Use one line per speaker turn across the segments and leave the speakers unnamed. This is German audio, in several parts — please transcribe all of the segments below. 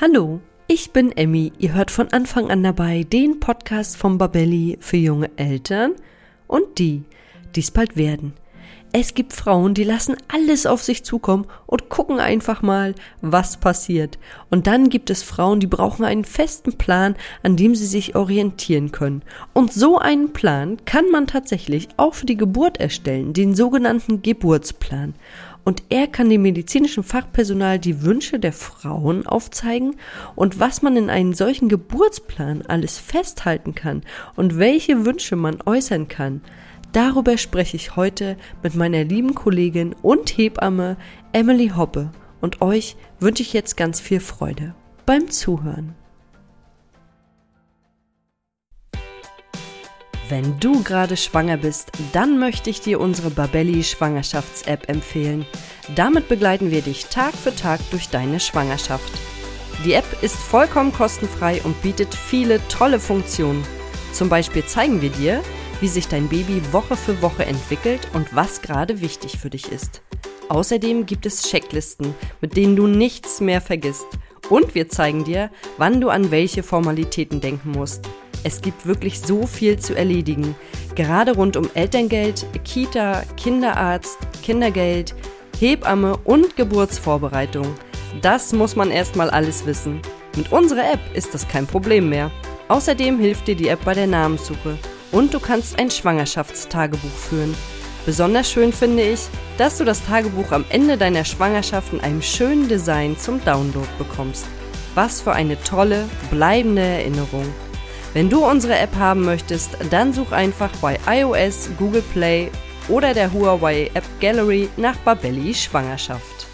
Hallo, ich bin Emmy. Ihr hört von Anfang an dabei den Podcast vom Babelli für junge Eltern und die, die es bald werden. Es gibt Frauen, die lassen alles auf sich zukommen und gucken einfach mal, was passiert. Und dann gibt es Frauen, die brauchen einen festen Plan, an dem sie sich orientieren können. Und so einen Plan kann man tatsächlich auch für die Geburt erstellen, den sogenannten Geburtsplan und er kann dem medizinischen Fachpersonal die Wünsche der Frauen aufzeigen und was man in einem solchen Geburtsplan alles festhalten kann und welche Wünsche man äußern kann. Darüber spreche ich heute mit meiner lieben Kollegin und Hebamme Emily Hoppe und euch wünsche ich jetzt ganz viel Freude beim Zuhören. Wenn du gerade schwanger bist, dann möchte ich dir unsere Babelli Schwangerschafts-App empfehlen. Damit begleiten wir dich Tag für Tag durch deine Schwangerschaft. Die App ist vollkommen kostenfrei und bietet viele tolle Funktionen. Zum Beispiel zeigen wir dir, wie sich dein Baby Woche für Woche entwickelt und was gerade wichtig für dich ist. Außerdem gibt es Checklisten, mit denen du nichts mehr vergisst. Und wir zeigen dir, wann du an welche Formalitäten denken musst. Es gibt wirklich so viel zu erledigen, gerade rund um Elterngeld, Kita, Kinderarzt, Kindergeld, Hebamme und Geburtsvorbereitung. Das muss man erstmal alles wissen. Mit unserer App ist das kein Problem mehr. Außerdem hilft dir die App bei der Namenssuche und du kannst ein Schwangerschaftstagebuch führen. Besonders schön finde ich, dass du das Tagebuch am Ende deiner Schwangerschaft in einem schönen Design zum Download bekommst. Was für eine tolle, bleibende Erinnerung. Wenn du unsere App haben möchtest, dann such einfach bei iOS, Google Play oder der Huawei App Gallery nach Babelli Schwangerschaft.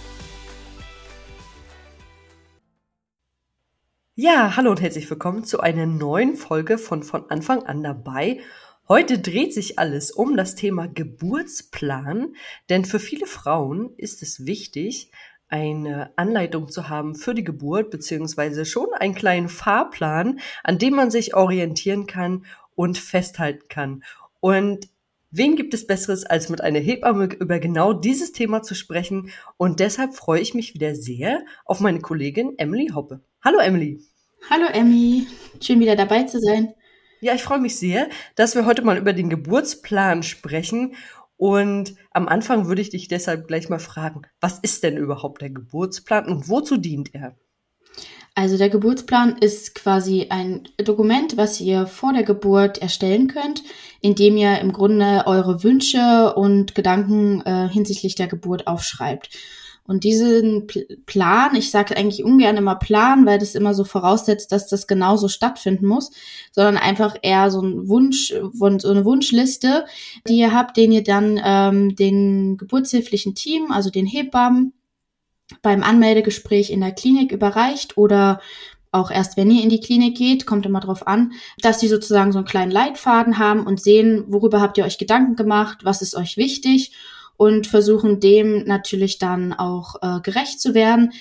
Ja, hallo und herzlich willkommen zu einer neuen Folge von von Anfang an dabei. Heute dreht sich alles um das Thema Geburtsplan, denn für viele Frauen ist es wichtig, eine Anleitung zu haben für die Geburt, beziehungsweise schon einen kleinen Fahrplan, an dem man sich orientieren kann und festhalten kann. Und wen gibt es Besseres, als mit einer Hebamme über genau dieses Thema zu sprechen? Und deshalb freue ich mich wieder sehr auf meine Kollegin Emily Hoppe. Hallo Emily.
Hallo Emmy, schön wieder dabei zu sein.
Ja, ich freue mich sehr, dass wir heute mal über den Geburtsplan sprechen und am Anfang würde ich dich deshalb gleich mal fragen, was ist denn überhaupt der Geburtsplan und wozu dient er?
Also der Geburtsplan ist quasi ein Dokument, was ihr vor der Geburt erstellen könnt, indem ihr im Grunde eure Wünsche und Gedanken äh, hinsichtlich der Geburt aufschreibt. Und diesen Plan, ich sage eigentlich ungern immer Plan, weil das immer so voraussetzt, dass das genauso stattfinden muss, sondern einfach eher so ein Wunsch, so eine Wunschliste, die ihr habt, den ihr dann ähm, den geburtshilflichen Team, also den Hebammen, beim Anmeldegespräch in der Klinik überreicht oder auch erst wenn ihr in die Klinik geht, kommt immer drauf an, dass die sozusagen so einen kleinen Leitfaden haben und sehen, worüber habt ihr euch Gedanken gemacht, was ist euch wichtig und versuchen dem natürlich dann auch äh, gerecht zu werden.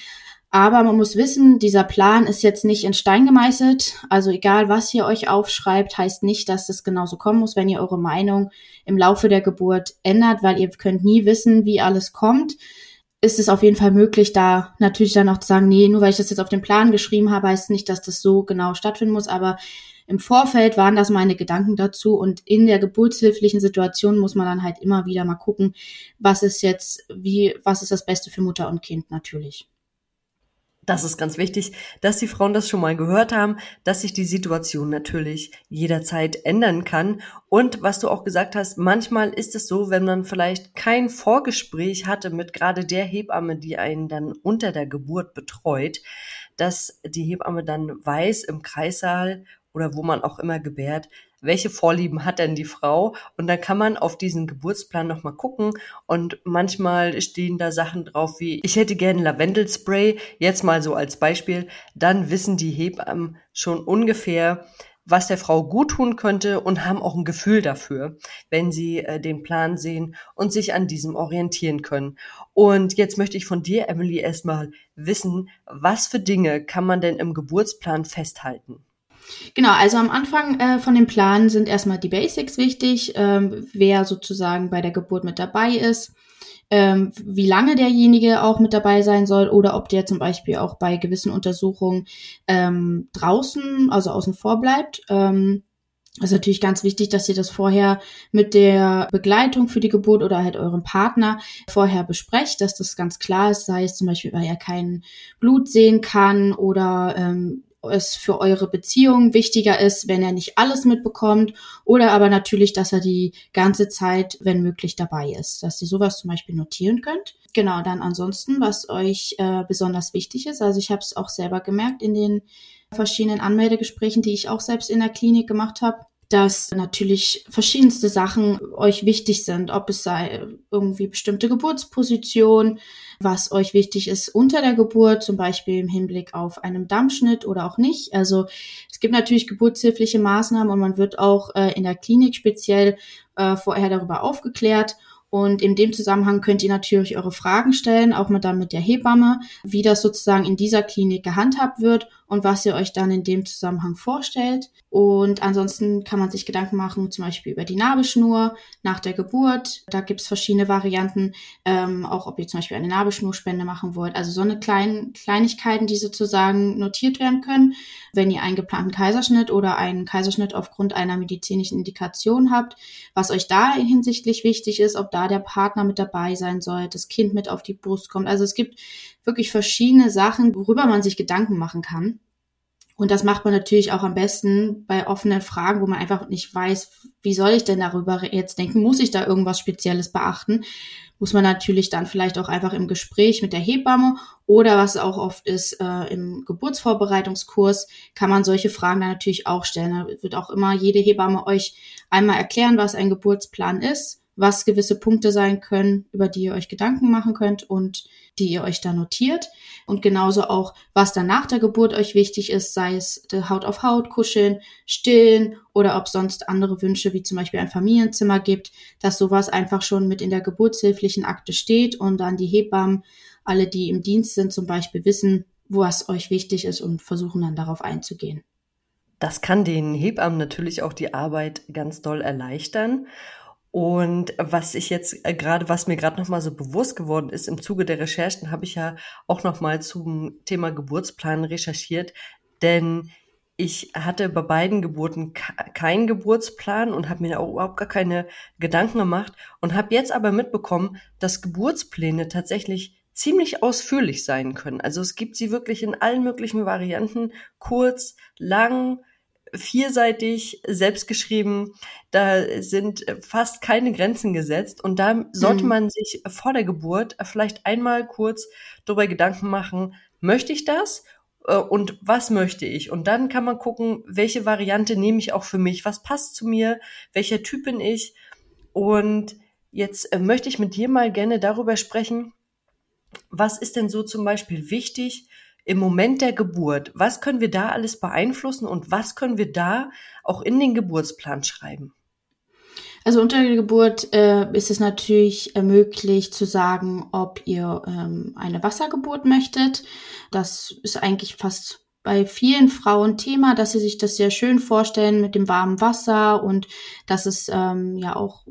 Aber man muss wissen, dieser Plan ist jetzt nicht in Stein gemeißelt. Also egal, was ihr euch aufschreibt, heißt nicht, dass es genauso kommen muss, wenn ihr eure Meinung im Laufe der Geburt ändert, weil ihr könnt nie wissen, wie alles kommt. Ist es auf jeden Fall möglich, da natürlich dann auch zu sagen, nee, nur weil ich das jetzt auf den Plan geschrieben habe, heißt nicht, dass das so genau stattfinden muss. Aber im Vorfeld waren das meine Gedanken dazu und in der geburtshilflichen Situation muss man dann halt immer wieder mal gucken, was ist jetzt, wie, was ist das Beste für Mutter und Kind natürlich.
Das ist ganz wichtig, dass die Frauen das schon mal gehört haben, dass sich die Situation natürlich jederzeit ändern kann. Und was du auch gesagt hast, manchmal ist es so, wenn man vielleicht kein Vorgespräch hatte mit gerade der Hebamme, die einen dann unter der Geburt betreut, dass die Hebamme dann weiß im Kreissaal oder wo man auch immer gebärt, welche Vorlieben hat denn die Frau? Und dann kann man auf diesen Geburtsplan nochmal gucken und manchmal stehen da Sachen drauf wie, ich hätte gerne Lavendelspray, jetzt mal so als Beispiel, dann wissen die Hebammen schon ungefähr, was der Frau gut tun könnte und haben auch ein Gefühl dafür, wenn sie äh, den Plan sehen und sich an diesem orientieren können. Und jetzt möchte ich von dir, Emily, erstmal wissen, was für Dinge kann man denn im Geburtsplan festhalten?
Genau, also am Anfang äh, von dem Plan sind erstmal die Basics wichtig, ähm, wer sozusagen bei der Geburt mit dabei ist, ähm, wie lange derjenige auch mit dabei sein soll oder ob der zum Beispiel auch bei gewissen Untersuchungen ähm, draußen, also außen vor bleibt. Ähm, ist natürlich ganz wichtig, dass ihr das vorher mit der Begleitung für die Geburt oder halt eurem Partner vorher besprecht, dass das ganz klar ist, sei es zum Beispiel, weil er kein Blut sehen kann oder ähm, es für eure Beziehung wichtiger ist, wenn er nicht alles mitbekommt oder aber natürlich, dass er die ganze Zeit, wenn möglich, dabei ist, dass ihr sowas zum Beispiel notieren könnt. Genau, dann ansonsten, was euch äh, besonders wichtig ist, also ich habe es auch selber gemerkt in den verschiedenen Anmeldegesprächen, die ich auch selbst in der Klinik gemacht habe, dass natürlich verschiedenste Sachen euch wichtig sind, ob es sei irgendwie bestimmte Geburtsposition, was euch wichtig ist unter der Geburt, zum Beispiel im Hinblick auf einen Dammschnitt oder auch nicht. Also es gibt natürlich geburtshilfliche Maßnahmen und man wird auch äh, in der Klinik speziell äh, vorher darüber aufgeklärt und in dem Zusammenhang könnt ihr natürlich eure Fragen stellen, auch mit dann mit der Hebamme, wie das sozusagen in dieser Klinik gehandhabt wird und was ihr euch dann in dem Zusammenhang vorstellt. Und ansonsten kann man sich Gedanken machen, zum Beispiel über die Nabelschnur nach der Geburt. Da gibt es verschiedene Varianten, ähm, auch ob ihr zum Beispiel eine Nabelschnurspende machen wollt. Also so eine kleinen Kleinigkeiten, die sozusagen notiert werden können, wenn ihr einen geplanten Kaiserschnitt oder einen Kaiserschnitt aufgrund einer medizinischen Indikation habt, was euch da hinsichtlich wichtig ist, ob da der Partner mit dabei sein soll, das Kind mit auf die Brust kommt. Also es gibt wirklich verschiedene Sachen, worüber man sich Gedanken machen kann. Und das macht man natürlich auch am besten bei offenen Fragen, wo man einfach nicht weiß, wie soll ich denn darüber jetzt denken? Muss ich da irgendwas Spezielles beachten? Muss man natürlich dann vielleicht auch einfach im Gespräch mit der Hebamme oder was auch oft ist äh, im Geburtsvorbereitungskurs, kann man solche Fragen dann natürlich auch stellen. Da wird auch immer jede Hebamme euch einmal erklären, was ein Geburtsplan ist was gewisse Punkte sein können, über die ihr euch Gedanken machen könnt und die ihr euch da notiert. Und genauso auch, was dann nach der Geburt euch wichtig ist, sei es Haut auf Haut kuscheln, stillen oder ob sonst andere Wünsche, wie zum Beispiel ein Familienzimmer gibt, dass sowas einfach schon mit in der geburtshilflichen Akte steht und dann die Hebammen, alle, die im Dienst sind, zum Beispiel wissen, was euch wichtig ist und versuchen dann darauf einzugehen.
Das kann den Hebammen natürlich auch die Arbeit ganz doll erleichtern. Und was ich jetzt äh, gerade, was mir gerade noch mal so bewusst geworden ist im Zuge der Recherchen, habe ich ja auch noch mal zum Thema Geburtsplan recherchiert, denn ich hatte bei beiden Geburten keinen Geburtsplan und habe mir auch überhaupt gar keine Gedanken gemacht und habe jetzt aber mitbekommen, dass Geburtspläne tatsächlich ziemlich ausführlich sein können. Also es gibt sie wirklich in allen möglichen Varianten, kurz, lang, vierseitig, selbstgeschrieben. Da sind fast keine Grenzen gesetzt. Und da sollte mhm. man sich vor der Geburt vielleicht einmal kurz darüber Gedanken machen, möchte ich das? Äh, und was möchte ich? Und dann kann man gucken, welche Variante nehme ich auch für mich? Was passt zu mir? Welcher Typ bin ich? Und jetzt äh, möchte ich mit dir mal gerne darüber sprechen, was ist denn so zum Beispiel wichtig im Moment der Geburt, was können wir da alles beeinflussen und was können wir da auch in den Geburtsplan schreiben?
Also unter der Geburt äh, ist es natürlich äh, möglich zu sagen, ob ihr ähm, eine Wassergeburt möchtet. Das ist eigentlich fast bei vielen Frauen Thema, dass sie sich das sehr schön vorstellen mit dem warmen Wasser und dass es ähm, ja auch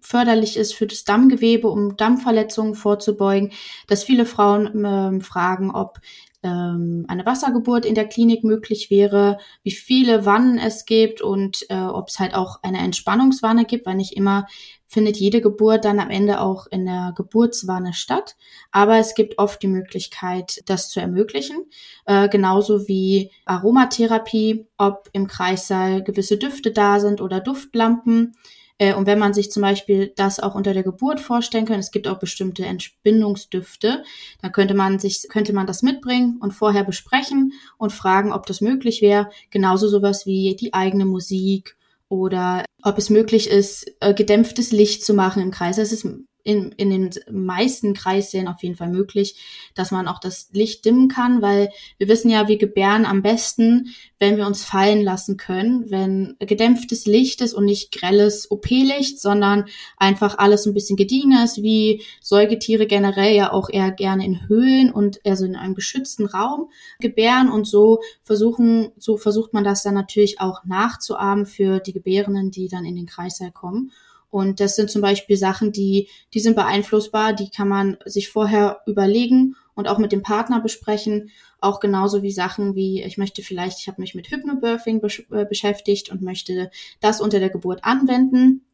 förderlich ist für das Dammgewebe, um Dammverletzungen vorzubeugen, dass viele Frauen ähm, fragen, ob ähm, eine Wassergeburt in der Klinik möglich wäre, wie viele Wannen es gibt und äh, ob es halt auch eine Entspannungswanne gibt, weil nicht immer findet jede Geburt dann am Ende auch in der Geburtswanne statt. Aber es gibt oft die Möglichkeit, das zu ermöglichen. Äh, genauso wie Aromatherapie, ob im Kreissaal gewisse Düfte da sind oder Duftlampen. Äh, und wenn man sich zum Beispiel das auch unter der Geburt vorstellen kann, es gibt auch bestimmte Entbindungsdüfte, dann könnte man sich, könnte man das mitbringen und vorher besprechen und fragen, ob das möglich wäre. Genauso sowas wie die eigene Musik oder ob es möglich ist, äh, gedämpftes Licht zu machen im Kreis. Es ist in, in den meisten Kreissälen auf jeden Fall möglich, dass man auch das Licht dimmen kann, weil wir wissen ja, wir gebären am besten, wenn wir uns fallen lassen können, wenn gedämpftes Licht ist und nicht grelles OP-Licht, sondern einfach alles ein bisschen gediegener ist, wie Säugetiere generell ja auch eher gerne in Höhlen und also in einem geschützten Raum gebären und so versuchen, so versucht man das dann natürlich auch nachzuahmen für die Gebärenden, die dann in den Kreißsaal kommen. Und das sind zum Beispiel Sachen, die, die sind beeinflussbar, die kann man sich vorher überlegen und auch mit dem Partner besprechen. Auch genauso wie Sachen wie, ich möchte vielleicht, ich habe mich mit Hypnobirthing äh, beschäftigt und möchte das unter der Geburt anwenden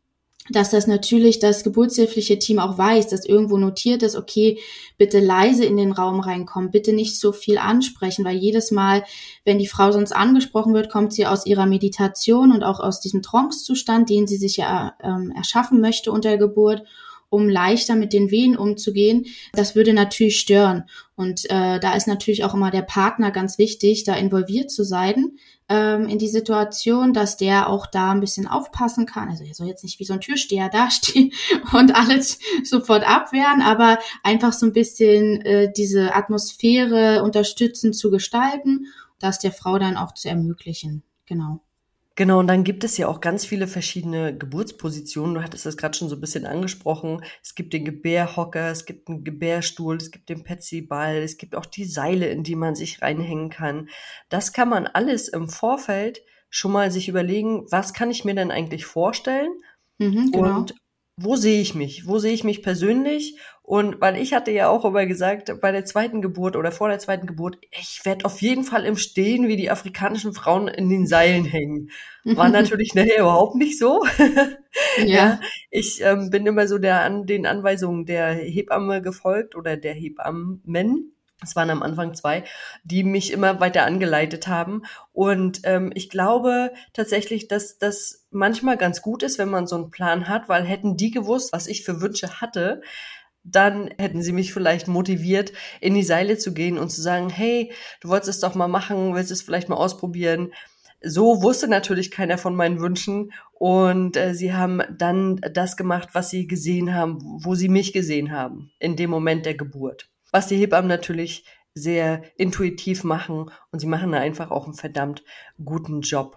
dass das natürlich das geburtshilfliche Team auch weiß, dass irgendwo notiert ist, okay, bitte leise in den Raum reinkommen, bitte nicht so viel ansprechen, weil jedes Mal, wenn die Frau sonst angesprochen wird, kommt sie aus ihrer Meditation und auch aus diesem Trance-Zustand, den sie sich ja ähm, erschaffen möchte unter Geburt um leichter mit den Wehen umzugehen, das würde natürlich stören. Und äh, da ist natürlich auch immer der Partner ganz wichtig, da involviert zu sein ähm, in die Situation, dass der auch da ein bisschen aufpassen kann. Also er soll jetzt nicht wie so ein Türsteher dastehen und alles sofort abwehren, aber einfach so ein bisschen äh, diese Atmosphäre unterstützend zu gestalten, das der Frau dann auch zu ermöglichen. Genau.
Genau, und dann gibt es ja auch ganz viele verschiedene Geburtspositionen. Du hattest das gerade schon so ein bisschen angesprochen. Es gibt den Gebärhocker, es gibt einen Gebärstuhl, es gibt den Petsy-Ball, es gibt auch die Seile, in die man sich reinhängen kann. Das kann man alles im Vorfeld schon mal sich überlegen, was kann ich mir denn eigentlich vorstellen? Mhm, genau. Und wo sehe ich mich? Wo sehe ich mich persönlich? Und weil ich hatte ja auch immer gesagt, bei der zweiten Geburt oder vor der zweiten Geburt, ich werde auf jeden Fall im Stehen wie die afrikanischen Frauen in den Seilen hängen. War natürlich nachher überhaupt nicht so. ja. ja. Ich ähm, bin immer so der an den Anweisungen der Hebamme gefolgt oder der Hebammen es waren am Anfang zwei, die mich immer weiter angeleitet haben. Und ähm, ich glaube tatsächlich, dass das manchmal ganz gut ist, wenn man so einen Plan hat, weil hätten die gewusst, was ich für Wünsche hatte, dann hätten sie mich vielleicht motiviert, in die Seile zu gehen und zu sagen, hey, du wolltest es doch mal machen, willst es vielleicht mal ausprobieren. So wusste natürlich keiner von meinen Wünschen und äh, sie haben dann das gemacht, was sie gesehen haben, wo sie mich gesehen haben, in dem Moment der Geburt was die Hebammen natürlich sehr intuitiv machen und sie machen da einfach auch einen verdammt guten Job.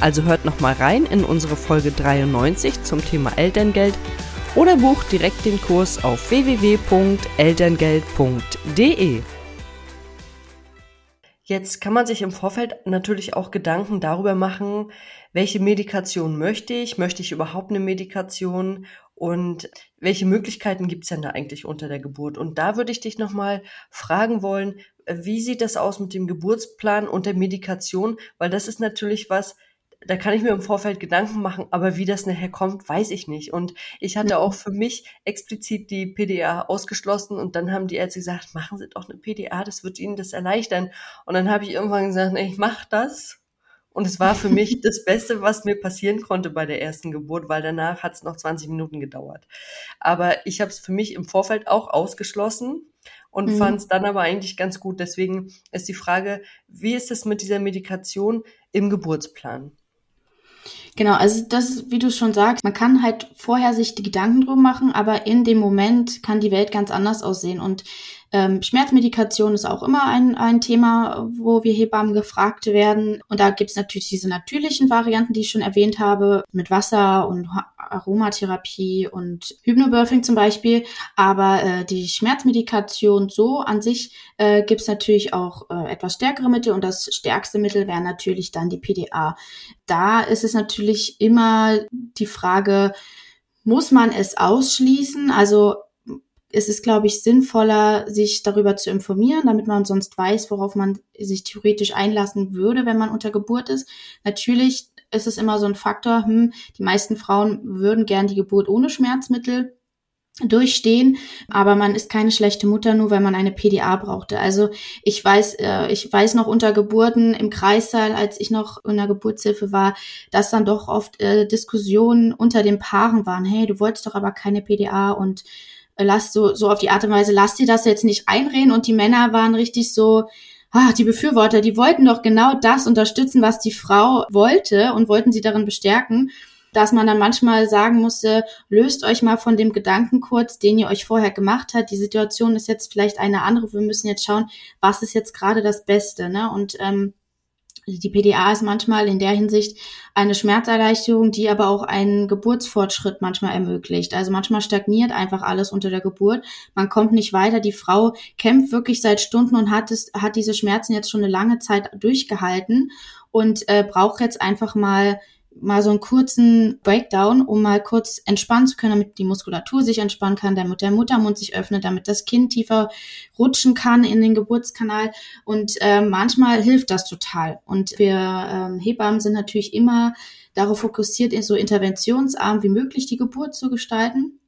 Also hört nochmal rein in unsere Folge 93 zum Thema Elterngeld oder bucht direkt den Kurs auf www.elterngeld.de.
Jetzt kann man sich im Vorfeld natürlich auch Gedanken darüber machen, welche Medikation möchte ich? Möchte ich überhaupt eine Medikation? Und welche Möglichkeiten gibt's denn da eigentlich unter der Geburt? Und da würde ich dich nochmal fragen wollen, wie sieht das aus mit dem Geburtsplan und der Medikation? Weil das ist natürlich was, da kann ich mir im Vorfeld Gedanken machen, aber wie das nachher kommt, weiß ich nicht. Und ich hatte auch für mich explizit die PDA ausgeschlossen und dann haben die Ärzte gesagt, machen Sie doch eine PDA, das wird Ihnen das erleichtern. Und dann habe ich irgendwann gesagt, nee, ich mache das. Und es war für mich das Beste, was mir passieren konnte bei der ersten Geburt, weil danach hat es noch 20 Minuten gedauert. Aber ich habe es für mich im Vorfeld auch ausgeschlossen und mhm. fand es dann aber eigentlich ganz gut. Deswegen ist die Frage, wie ist es mit dieser Medikation im Geburtsplan?
Genau, also das, wie du schon sagst, man kann halt vorher sich die Gedanken drum machen, aber in dem Moment kann die Welt ganz anders aussehen. Und ähm, Schmerzmedikation ist auch immer ein, ein Thema, wo wir Hebammen gefragt werden. Und da gibt es natürlich diese natürlichen Varianten, die ich schon erwähnt habe, mit Wasser und Aromatherapie und Hypnobirthing zum Beispiel. Aber äh, die Schmerzmedikation so an sich äh, gibt es natürlich auch äh, etwas stärkere Mittel und das stärkste Mittel wäre natürlich dann die PDA. Da ist es natürlich immer die Frage, muss man es ausschließen? Also es ist, glaube ich, sinnvoller, sich darüber zu informieren, damit man sonst weiß, worauf man sich theoretisch einlassen würde, wenn man unter Geburt ist. Natürlich ist es immer so ein Faktor, hm, die meisten Frauen würden gern die Geburt ohne Schmerzmittel durchstehen, aber man ist keine schlechte Mutter nur, weil man eine PDA brauchte. Also ich weiß, äh, ich weiß noch unter Geburten im Kreissaal, als ich noch in der Geburtshilfe war, dass dann doch oft äh, Diskussionen unter den Paaren waren. Hey, du wolltest doch aber keine PDA und lass so so auf die Art und Weise, lass dir das jetzt nicht einreden. Und die Männer waren richtig so, ah, die Befürworter, die wollten doch genau das unterstützen, was die Frau wollte und wollten sie darin bestärken dass man dann manchmal sagen musste, löst euch mal von dem Gedanken kurz, den ihr euch vorher gemacht habt. Die Situation ist jetzt vielleicht eine andere. Wir müssen jetzt schauen, was ist jetzt gerade das Beste. Ne? Und ähm, die PDA ist manchmal in der Hinsicht eine Schmerzerleichterung, die aber auch einen Geburtsfortschritt manchmal ermöglicht. Also manchmal stagniert einfach alles unter der Geburt. Man kommt nicht weiter. Die Frau kämpft wirklich seit Stunden und hat es, hat diese Schmerzen jetzt schon eine lange Zeit durchgehalten und äh, braucht jetzt einfach mal mal so einen kurzen Breakdown, um mal kurz entspannen zu können, damit die Muskulatur sich entspannen kann, damit der Muttermund sich öffnet, damit das Kind tiefer rutschen kann in den Geburtskanal. Und äh, manchmal hilft das total. Und wir ähm, Hebammen sind natürlich immer darauf fokussiert, so interventionsarm wie möglich die Geburt zu gestalten.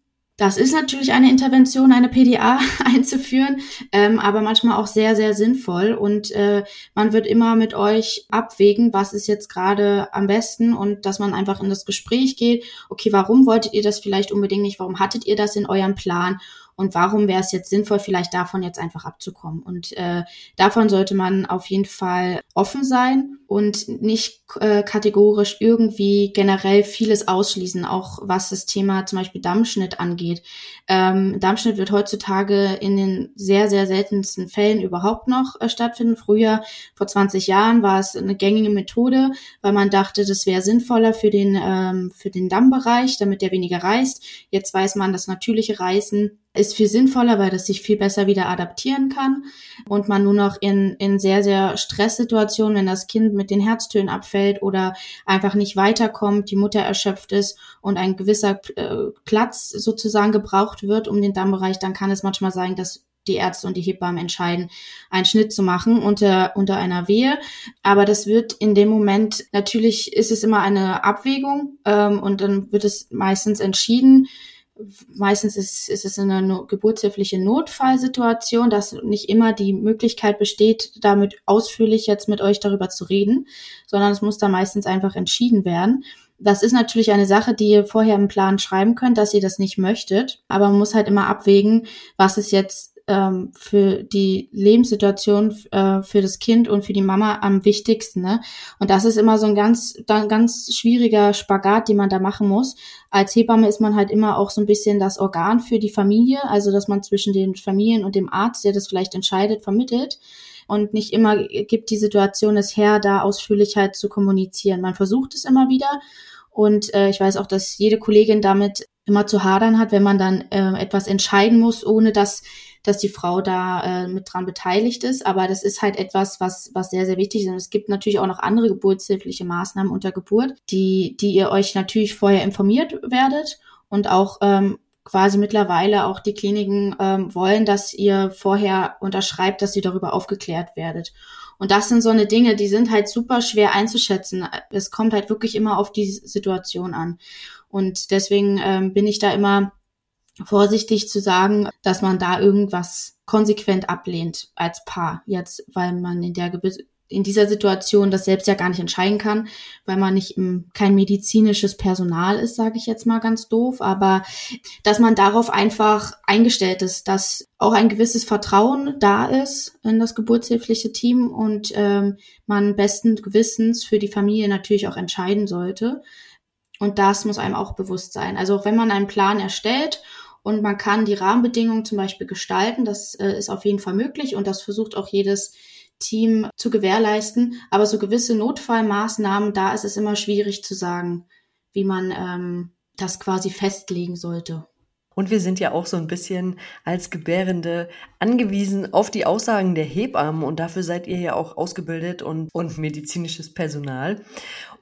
Das ist natürlich eine Intervention, eine PDA einzuführen, ähm, aber manchmal auch sehr, sehr sinnvoll. Und äh, man wird immer mit euch abwägen, was ist jetzt gerade am besten und dass man einfach in das Gespräch geht. Okay, warum wolltet ihr das vielleicht unbedingt nicht? Warum hattet ihr das in eurem Plan? Und warum wäre es jetzt sinnvoll, vielleicht davon jetzt einfach abzukommen. Und äh, davon sollte man auf jeden Fall offen sein und nicht äh, kategorisch irgendwie generell vieles ausschließen, auch was das Thema zum Beispiel Dammschnitt angeht. Ähm, Dammschnitt wird heutzutage in den sehr, sehr seltensten Fällen überhaupt noch äh, stattfinden. Früher, vor 20 Jahren, war es eine gängige Methode, weil man dachte, das wäre sinnvoller für den, ähm, für den Dammbereich, damit der weniger reißt. Jetzt weiß man, das natürliche Reißen ist viel sinnvoller, weil das sich viel besser wieder adaptieren kann und man nur noch in, in sehr, sehr Stresssituationen, wenn das Kind mit den Herztönen abfällt oder einfach nicht weiterkommt, die Mutter erschöpft ist und ein gewisser äh, Platz sozusagen gebraucht wird um den Dammbereich, dann kann es manchmal sein, dass die Ärzte und die Hebammen entscheiden, einen Schnitt zu machen unter, unter einer Wehe. Aber das wird in dem Moment, natürlich ist es immer eine Abwägung ähm, und dann wird es meistens entschieden, meistens ist, ist es eine no geburtshilfliche Notfallsituation, dass nicht immer die Möglichkeit besteht, damit ausführlich jetzt mit euch darüber zu reden, sondern es muss da meistens einfach entschieden werden. Das ist natürlich eine Sache, die ihr vorher im Plan schreiben könnt, dass ihr das nicht möchtet, aber man muss halt immer abwägen, was ist jetzt ähm, für die Lebenssituation äh, für das Kind und für die Mama am wichtigsten. Ne? Und das ist immer so ein ganz, ganz schwieriger Spagat, den man da machen muss. Als Hebamme ist man halt immer auch so ein bisschen das Organ für die Familie, also dass man zwischen den Familien und dem Arzt, der das vielleicht entscheidet, vermittelt. Und nicht immer gibt die Situation es her, da ausführlich halt zu kommunizieren. Man versucht es immer wieder. Und äh, ich weiß auch, dass jede Kollegin damit immer zu hadern hat, wenn man dann äh, etwas entscheiden muss, ohne dass dass die Frau da äh, mit dran beteiligt ist. Aber das ist halt etwas, was, was sehr, sehr wichtig ist. Und es gibt natürlich auch noch andere geburtshilfliche Maßnahmen unter Geburt, die, die ihr euch natürlich vorher informiert werdet und auch ähm, quasi mittlerweile auch die Kliniken ähm, wollen, dass ihr vorher unterschreibt, dass ihr darüber aufgeklärt werdet. Und das sind so eine Dinge, die sind halt super schwer einzuschätzen. Es kommt halt wirklich immer auf die Situation an. Und deswegen ähm, bin ich da immer vorsichtig zu sagen, dass man da irgendwas konsequent ablehnt als Paar jetzt, weil man in der in dieser Situation das selbst ja gar nicht entscheiden kann, weil man nicht im, kein medizinisches Personal ist, sage ich jetzt mal ganz doof, aber dass man darauf einfach eingestellt ist, dass auch ein gewisses Vertrauen da ist in das geburtshilfliche Team und ähm, man besten Gewissens für die Familie natürlich auch entscheiden sollte. Und das muss einem auch bewusst sein. Also auch wenn man einen Plan erstellt und man kann die Rahmenbedingungen zum Beispiel gestalten. Das äh, ist auf jeden Fall möglich und das versucht auch jedes Team zu gewährleisten. Aber so gewisse Notfallmaßnahmen, da ist es immer schwierig zu sagen, wie man ähm, das quasi festlegen sollte.
Und wir sind ja auch so ein bisschen als Gebärende angewiesen auf die Aussagen der Hebammen und dafür seid ihr ja auch ausgebildet und, und medizinisches Personal.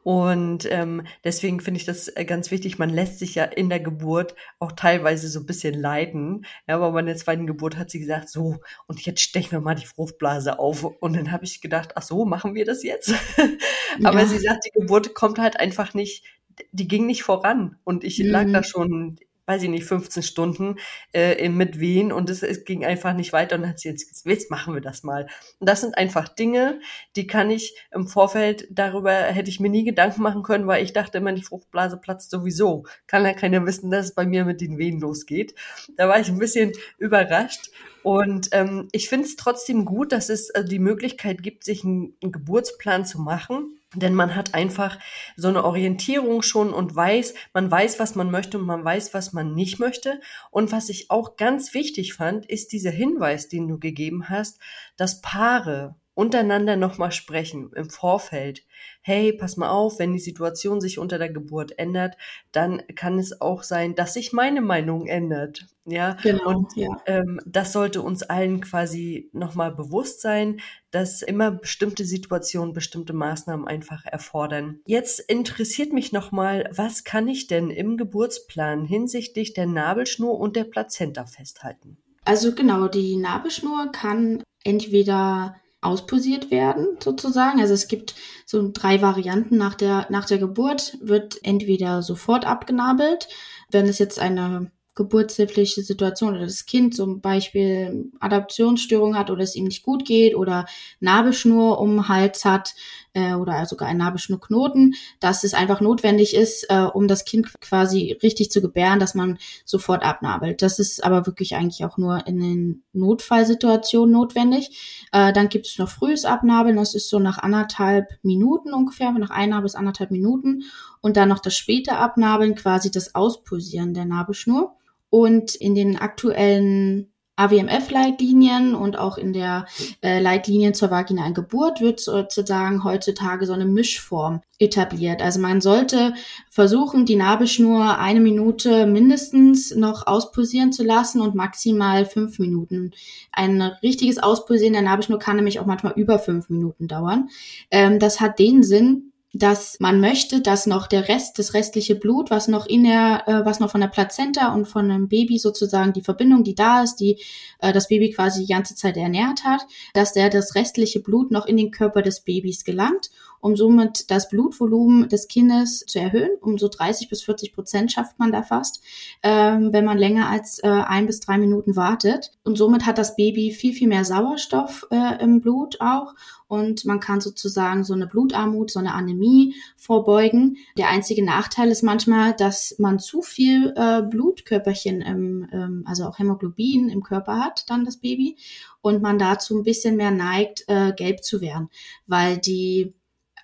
Und ähm, deswegen finde ich das äh, ganz wichtig. Man lässt sich ja in der Geburt auch teilweise so ein bisschen leiden. Ja, aber bei der zweiten Geburt hat sie gesagt, so, und jetzt stechen wir mal die Fruchtblase auf. Und dann habe ich gedacht, ach so, machen wir das jetzt? aber ja. sie sagt, die Geburt kommt halt einfach nicht, die ging nicht voran. Und ich mhm. lag da schon weiß ich nicht, 15 Stunden äh, mit Wehen und es, es ging einfach nicht weiter und dann hat sie jetzt, jetzt machen wir das mal. Und das sind einfach Dinge, die kann ich im Vorfeld, darüber hätte ich mir nie Gedanken machen können, weil ich dachte immer, die Fruchtblase platzt sowieso. Kann ja keiner wissen, dass es bei mir mit den Wehen losgeht. Da war ich ein bisschen überrascht. Und ähm, ich finde es trotzdem gut, dass es äh, die Möglichkeit gibt, sich einen Geburtsplan zu machen denn man hat einfach so eine Orientierung schon und weiß, man weiß, was man möchte und man weiß, was man nicht möchte. Und was ich auch ganz wichtig fand, ist dieser Hinweis, den du gegeben hast, dass Paare untereinander nochmal sprechen im Vorfeld. Hey, pass mal auf, wenn die Situation sich unter der Geburt ändert, dann kann es auch sein, dass sich meine Meinung ändert. Ja, genau, und ja. Ähm, das sollte uns allen quasi nochmal bewusst sein, dass immer bestimmte Situationen bestimmte Maßnahmen einfach erfordern. Jetzt interessiert mich nochmal, was kann ich denn im Geburtsplan hinsichtlich der Nabelschnur und der Plazenta festhalten?
Also genau, die Nabelschnur kann entweder ausposiert werden, sozusagen. Also es gibt so drei Varianten nach der, nach der Geburt, wird entweder sofort abgenabelt, wenn es jetzt eine geburtshilfliche Situation oder das Kind zum Beispiel Adaptionsstörung hat oder es ihm nicht gut geht oder Nabelschnur um den Hals hat äh, oder sogar ein Nabelschnurknoten, dass es einfach notwendig ist, äh, um das Kind quasi richtig zu gebären, dass man sofort abnabelt. Das ist aber wirklich eigentlich auch nur in den Notfallsituationen notwendig. Äh, dann gibt es noch frühes Abnabeln, das ist so nach anderthalb Minuten ungefähr, nach einer bis anderthalb Minuten. Und dann noch das späte Abnabeln, quasi das Auspulsieren der Nabelschnur. Und in den aktuellen AWMF-Leitlinien und auch in der äh, Leitlinien zur vaginalen Geburt wird sozusagen heutzutage so eine Mischform etabliert. Also man sollte versuchen, die Nabelschnur eine Minute mindestens noch auspulsieren zu lassen und maximal fünf Minuten. Ein richtiges Auspulsieren der Nabelschnur kann nämlich auch manchmal über fünf Minuten dauern. Ähm, das hat den Sinn, dass man möchte, dass noch der Rest, das restliche Blut, was noch in der, äh, was noch von der Plazenta und von einem Baby sozusagen die Verbindung, die da ist, die äh, das Baby quasi die ganze Zeit ernährt hat, dass der das restliche Blut noch in den Körper des Babys gelangt um somit das Blutvolumen des Kindes zu erhöhen. Um so 30 bis 40 Prozent schafft man da fast, ähm, wenn man länger als äh, ein bis drei Minuten wartet. Und somit hat das Baby viel, viel mehr Sauerstoff äh, im Blut auch. Und man kann sozusagen so eine Blutarmut, so eine Anämie vorbeugen. Der einzige Nachteil ist manchmal, dass man zu viel äh, Blutkörperchen, im, ähm, also auch Hämoglobin im Körper hat, dann das Baby. Und man dazu ein bisschen mehr neigt, äh, gelb zu werden, weil die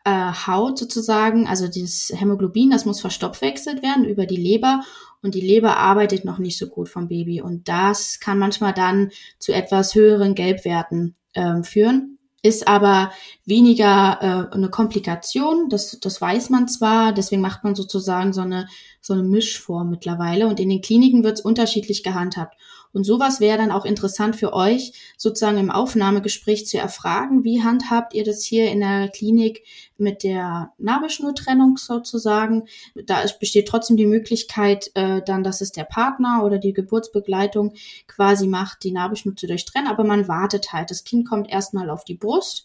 äh, Haut sozusagen, also dieses Hämoglobin, das muss verstoffwechselt werden über die Leber und die Leber arbeitet noch nicht so gut vom Baby und das kann manchmal dann zu etwas höheren Gelbwerten ähm, führen ist aber weniger äh, eine Komplikation, das, das weiß man zwar, deswegen macht man sozusagen so eine, so eine Mischform mittlerweile und in den Kliniken wird es unterschiedlich gehandhabt. Und sowas wäre dann auch interessant für euch, sozusagen im Aufnahmegespräch zu erfragen, wie handhabt ihr das hier in der Klinik mit der Nabelschnurtrennung sozusagen. Da besteht trotzdem die Möglichkeit, äh, dann, dass es der Partner oder die Geburtsbegleitung quasi macht, die Nabelschnur zu durchtrennen, aber man wartet halt. Das Kind kommt erstmal auf die Brust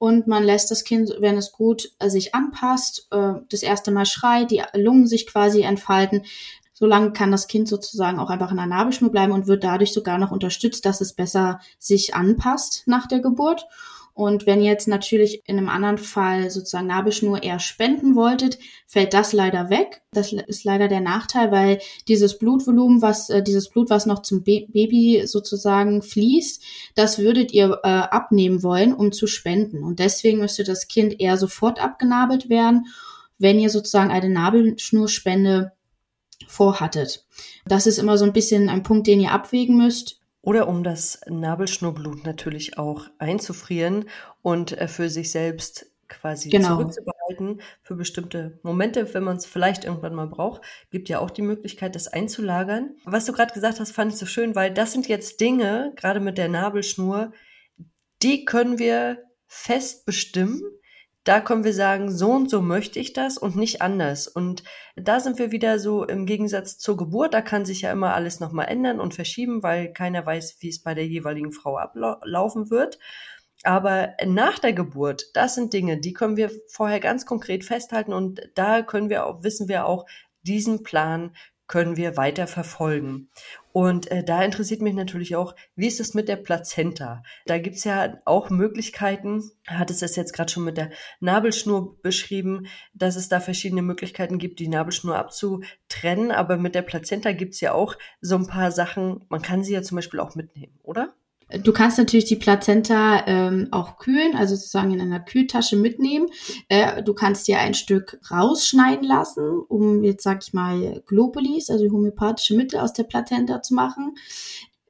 und man lässt das Kind, wenn es gut äh, sich anpasst, äh, das erste Mal schreit, die Lungen sich quasi entfalten, Solange kann das Kind sozusagen auch einfach in der Nabelschnur bleiben und wird dadurch sogar noch unterstützt, dass es besser sich anpasst nach der Geburt. Und wenn ihr jetzt natürlich in einem anderen Fall sozusagen Nabelschnur eher spenden wolltet, fällt das leider weg. Das ist leider der Nachteil, weil dieses Blutvolumen, was äh, dieses Blut, was noch zum Baby sozusagen fließt, das würdet ihr äh, abnehmen wollen, um zu spenden. Und deswegen müsste das Kind eher sofort abgenabelt werden, wenn ihr sozusagen eine Nabelschnurspende vorhattet. Das ist immer so ein bisschen ein Punkt, den ihr abwägen müsst.
Oder um das Nabelschnurblut natürlich auch einzufrieren und äh, für sich selbst quasi genau. zurückzubehalten für bestimmte Momente, wenn man es vielleicht irgendwann mal braucht, gibt ja auch die Möglichkeit, das einzulagern. Was du gerade gesagt hast, fand ich so schön, weil das sind jetzt Dinge, gerade mit der Nabelschnur, die können wir fest bestimmen da können wir sagen, so und so möchte ich das und nicht anders. Und da sind wir wieder so im Gegensatz zur Geburt. Da kann sich ja immer alles nochmal ändern und verschieben, weil keiner weiß, wie es bei der jeweiligen Frau ablaufen wird. Aber nach der Geburt, das sind Dinge, die können wir vorher ganz konkret festhalten und da können wir auch, wissen wir auch, diesen Plan können wir weiter verfolgen. Und äh, da interessiert mich natürlich auch, wie ist es mit der Plazenta? Da gibt's ja auch Möglichkeiten, hat es das jetzt gerade schon mit der Nabelschnur beschrieben, dass es da verschiedene Möglichkeiten gibt, die Nabelschnur abzutrennen. Aber mit der Plazenta gibt's ja auch so ein paar Sachen, man kann sie ja zum Beispiel auch mitnehmen, oder?
Du kannst natürlich die Plazenta ähm, auch kühlen, also sozusagen in einer Kühltasche mitnehmen. Äh, du kannst dir ein Stück rausschneiden lassen, um jetzt sag ich mal Globulis, also homöopathische Mittel aus der Plazenta zu machen.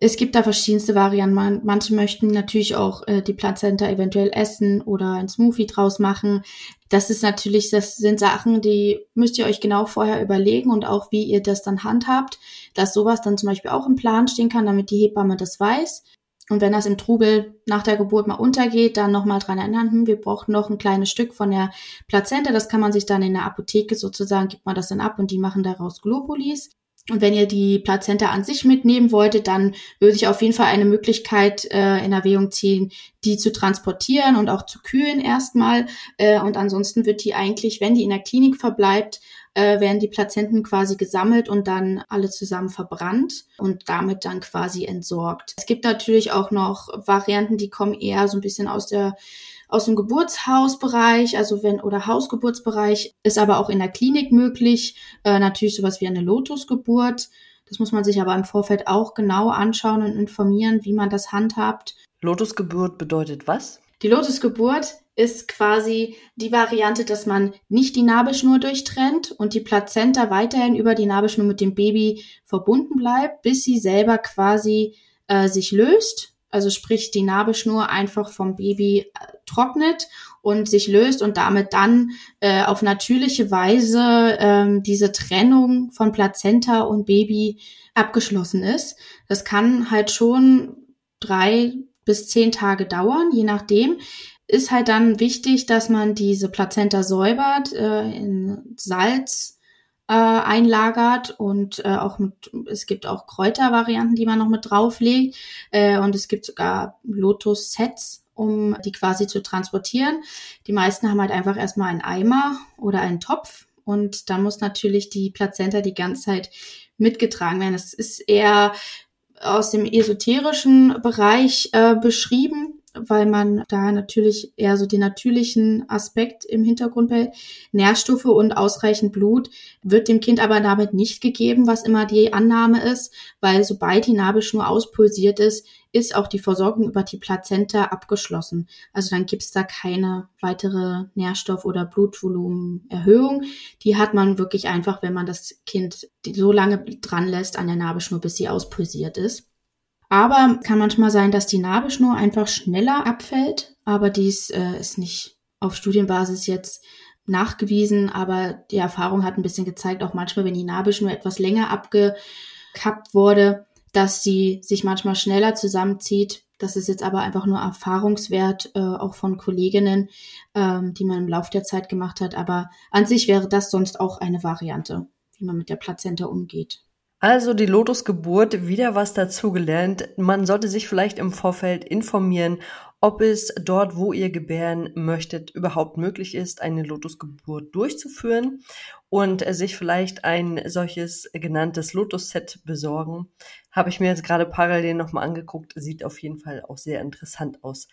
Es gibt da verschiedenste Varianten. Manche möchten natürlich auch äh, die Plazenta eventuell essen oder ein Smoothie draus machen. Das ist natürlich, das sind Sachen, die müsst ihr euch genau vorher überlegen und auch wie ihr das dann handhabt, dass sowas dann zum Beispiel auch im Plan stehen kann, damit die Hebamme das weiß. Und wenn das im Trubel nach der Geburt mal untergeht, dann nochmal dran erinnern, hm, wir brauchen noch ein kleines Stück von der Plazenta. Das kann man sich dann in der Apotheke sozusagen, gibt man das dann ab und die machen daraus Globulis. Und wenn ihr die Plazenta an sich mitnehmen wolltet, dann würde ich auf jeden Fall eine Möglichkeit äh, in Erwägung ziehen, die zu transportieren und auch zu kühlen erstmal. Äh, und ansonsten wird die eigentlich, wenn die in der Klinik verbleibt, äh, werden die Plazenten quasi gesammelt und dann alle zusammen verbrannt und damit dann quasi entsorgt. Es gibt natürlich auch noch Varianten, die kommen eher so ein bisschen aus der aus dem Geburtshausbereich, also wenn oder Hausgeburtsbereich, ist aber auch in der Klinik möglich. Äh, natürlich sowas wie eine Lotusgeburt. Das muss man sich aber im Vorfeld auch genau anschauen und informieren, wie man das handhabt.
Lotusgeburt bedeutet was?
Die Lotusgeburt ist quasi die Variante, dass man nicht die Nabelschnur durchtrennt und die Plazenta weiterhin über die Nabelschnur mit dem Baby verbunden bleibt, bis sie selber quasi äh, sich löst. Also sprich, die Nabelschnur einfach vom Baby äh, trocknet und sich löst und damit dann äh, auf natürliche Weise ähm, diese Trennung von Plazenta und Baby abgeschlossen ist. Das kann halt schon drei bis zehn Tage dauern, je nachdem. Ist halt dann wichtig, dass man diese Plazenta säubert, äh, in Salz äh, einlagert und äh, auch mit, es gibt auch Kräutervarianten, die man noch mit drauflegt. Äh, und es gibt sogar Lotus-Sets, um die quasi zu transportieren. Die meisten haben halt einfach erstmal einen Eimer oder einen Topf und dann muss natürlich die Plazenta die ganze Zeit mitgetragen werden. Das ist eher aus dem esoterischen Bereich äh, beschrieben weil man da natürlich eher so den natürlichen Aspekt im Hintergrund behält. Nährstoffe und ausreichend Blut wird dem Kind aber damit nicht gegeben, was immer die Annahme ist, weil sobald die Nabelschnur auspulsiert ist, ist auch die Versorgung über die Plazenta abgeschlossen. Also dann gibt's da keine weitere Nährstoff- oder Blutvolumenerhöhung. Die hat man wirklich einfach, wenn man das Kind so lange dran lässt an der Nabelschnur, bis sie auspulsiert ist. Aber kann manchmal sein, dass die Nabelschnur einfach schneller abfällt, aber dies äh, ist nicht auf Studienbasis jetzt nachgewiesen, aber die Erfahrung hat ein bisschen gezeigt, auch manchmal, wenn die Nabelschnur etwas länger abgekappt wurde, dass sie sich manchmal schneller zusammenzieht. Das ist jetzt aber einfach nur Erfahrungswert, äh, auch von Kolleginnen, ähm, die man im Laufe der Zeit gemacht hat. Aber an sich wäre das sonst auch eine Variante, wie man mit der Plazenta umgeht.
Also die Lotusgeburt, wieder was dazugelernt. Man sollte sich vielleicht im Vorfeld informieren, ob es dort, wo ihr gebären möchtet, überhaupt möglich ist, eine Lotusgeburt durchzuführen und sich vielleicht ein solches genanntes Lotus-Set besorgen. Habe ich mir jetzt gerade parallel nochmal angeguckt, sieht auf jeden Fall auch sehr interessant aus.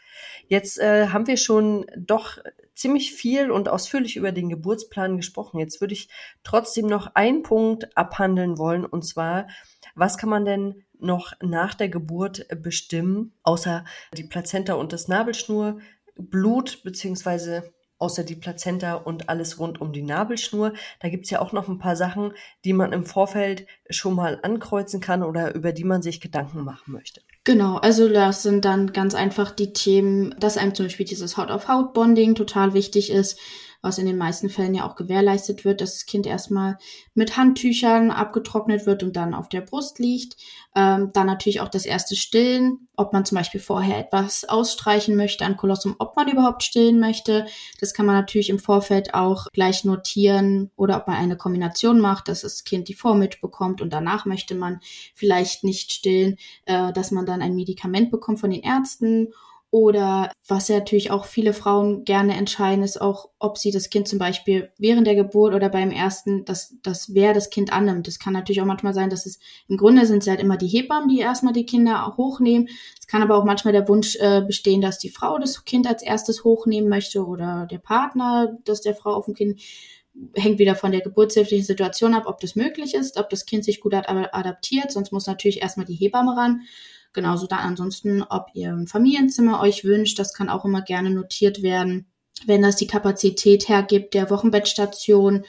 Jetzt äh, haben wir schon doch ziemlich viel und ausführlich über den Geburtsplan gesprochen. Jetzt würde ich trotzdem noch einen Punkt abhandeln wollen, und zwar, was kann man denn noch nach der Geburt bestimmen, außer die Plazenta und das Nabelschnur, Blut beziehungsweise außer die Plazenta und alles rund um die Nabelschnur. Da gibt's ja auch noch ein paar Sachen, die man im Vorfeld schon mal ankreuzen kann oder über die man sich Gedanken machen möchte.
Genau, also das sind dann ganz einfach die Themen, dass einem zum Beispiel dieses Haut-auf-Haut-Bonding total wichtig ist, was in den meisten Fällen ja auch gewährleistet wird, dass das Kind erstmal mit Handtüchern abgetrocknet wird und dann auf der Brust liegt. Ähm, dann natürlich auch das erste Stillen, ob man zum Beispiel vorher etwas ausstreichen möchte an Kolossum, ob man überhaupt stillen möchte. Das kann man natürlich im Vorfeld auch gleich notieren oder ob man eine Kombination macht, dass das Kind die Vormilch bekommt und danach möchte man vielleicht nicht stillen, äh, dass man dann ein Medikament bekommt von den Ärzten oder was ja natürlich auch viele Frauen gerne entscheiden, ist auch, ob sie das Kind zum Beispiel während der Geburt oder beim ersten, dass das wer das Kind annimmt. Das kann natürlich auch manchmal sein, dass es im Grunde sind es halt immer die Hebammen, die erstmal die Kinder hochnehmen. Es kann aber auch manchmal der Wunsch äh, bestehen, dass die Frau das Kind als erstes hochnehmen möchte oder der Partner, dass der Frau auf dem Kind hängt wieder von der geburtshilflichen Situation ab, ob das möglich ist, ob das Kind sich gut adaptiert. Sonst muss natürlich erstmal die Hebamme ran. Genauso dann ansonsten, ob ihr ein Familienzimmer euch wünscht, das kann auch immer gerne notiert werden, wenn das die Kapazität hergibt der Wochenbettstation.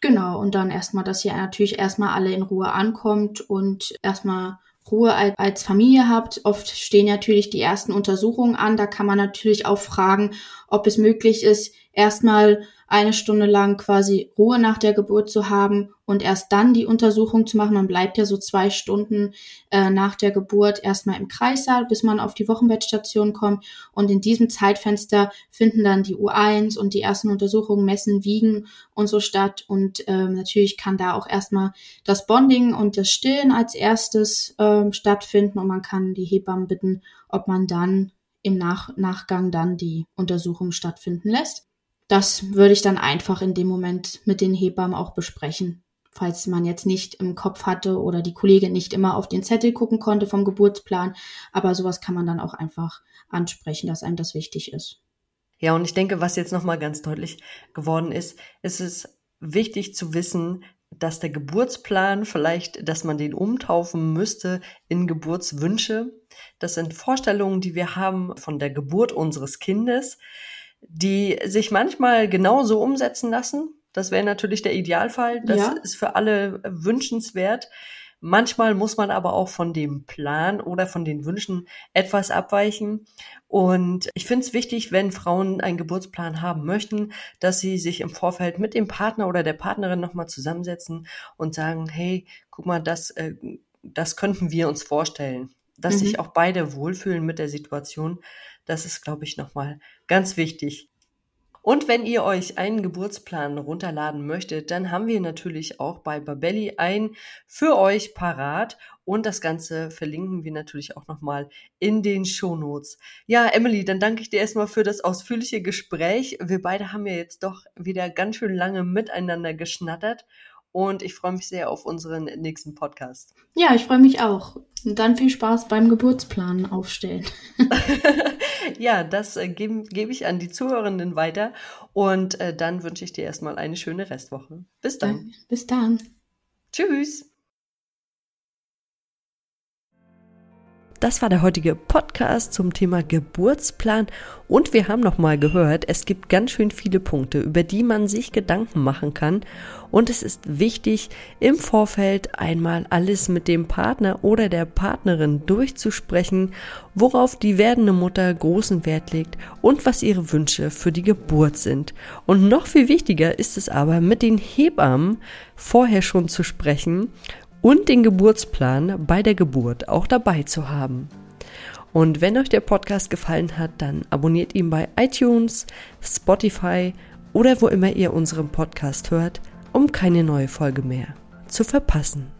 Genau, und dann erstmal, dass ihr natürlich erstmal alle in Ruhe ankommt und erstmal Ruhe als Familie habt. Oft stehen natürlich die ersten Untersuchungen an. Da kann man natürlich auch fragen, ob es möglich ist, erstmal eine Stunde lang quasi Ruhe nach der Geburt zu haben und erst dann die Untersuchung zu machen. Man bleibt ja so zwei Stunden äh, nach der Geburt erstmal im Kreissaal, bis man auf die Wochenbettstation kommt. Und in diesem Zeitfenster finden dann die U1 und die ersten Untersuchungen, Messen, Wiegen und so statt. Und ähm, natürlich kann da auch erstmal das Bonding und das Stillen als erstes ähm, stattfinden. Und man kann die Hebammen bitten, ob man dann im Nach Nachgang dann die Untersuchung stattfinden lässt das würde ich dann einfach in dem Moment mit den Hebammen auch besprechen. Falls man jetzt nicht im Kopf hatte oder die Kollegin nicht immer auf den Zettel gucken konnte vom Geburtsplan. Aber sowas kann man dann auch einfach ansprechen, dass einem das wichtig ist.
Ja, und ich denke, was jetzt nochmal ganz deutlich geworden ist, ist es wichtig zu wissen, dass der Geburtsplan vielleicht, dass man den umtaufen müsste in Geburtswünsche. Das sind Vorstellungen, die wir haben von der Geburt unseres Kindes die sich manchmal genauso umsetzen lassen. Das wäre natürlich der Idealfall. Das ja. ist für alle wünschenswert. Manchmal muss man aber auch von dem Plan oder von den Wünschen etwas abweichen. Und ich finde es wichtig, wenn Frauen einen Geburtsplan haben möchten, dass sie sich im Vorfeld mit dem Partner oder der Partnerin nochmal zusammensetzen und sagen, hey, guck mal, das, äh, das könnten wir uns vorstellen. Dass mhm. sich auch beide wohlfühlen mit der Situation. Das ist, glaube ich, nochmal ganz wichtig. Und wenn ihr euch einen Geburtsplan runterladen möchtet, dann haben wir natürlich auch bei Babelli einen für euch parat. Und das Ganze verlinken wir natürlich auch nochmal in den Shownotes. Ja, Emily, dann danke ich dir erstmal für das ausführliche Gespräch. Wir beide haben ja jetzt doch wieder ganz schön lange miteinander geschnattert und ich freue mich sehr auf unseren nächsten Podcast.
Ja, ich freue mich auch. Und dann viel Spaß beim Geburtsplan aufstellen.
ja, das äh, gebe geb ich an die Zuhörenden weiter und äh, dann wünsche ich dir erstmal eine schöne Restwoche. Bis dann.
Bis dann.
Tschüss.
Das war der heutige Podcast zum Thema Geburtsplan und wir haben noch mal gehört, es gibt ganz schön viele Punkte, über die man sich Gedanken machen kann und es ist wichtig im Vorfeld einmal alles mit dem Partner oder der Partnerin durchzusprechen, worauf die werdende Mutter großen Wert legt und was ihre Wünsche für die Geburt sind. Und noch viel wichtiger ist es aber mit den Hebammen vorher schon zu sprechen und den Geburtsplan bei der Geburt auch dabei zu haben. Und wenn euch der Podcast gefallen hat, dann abonniert ihn bei iTunes, Spotify oder wo immer ihr unseren Podcast hört, um keine neue Folge mehr zu verpassen.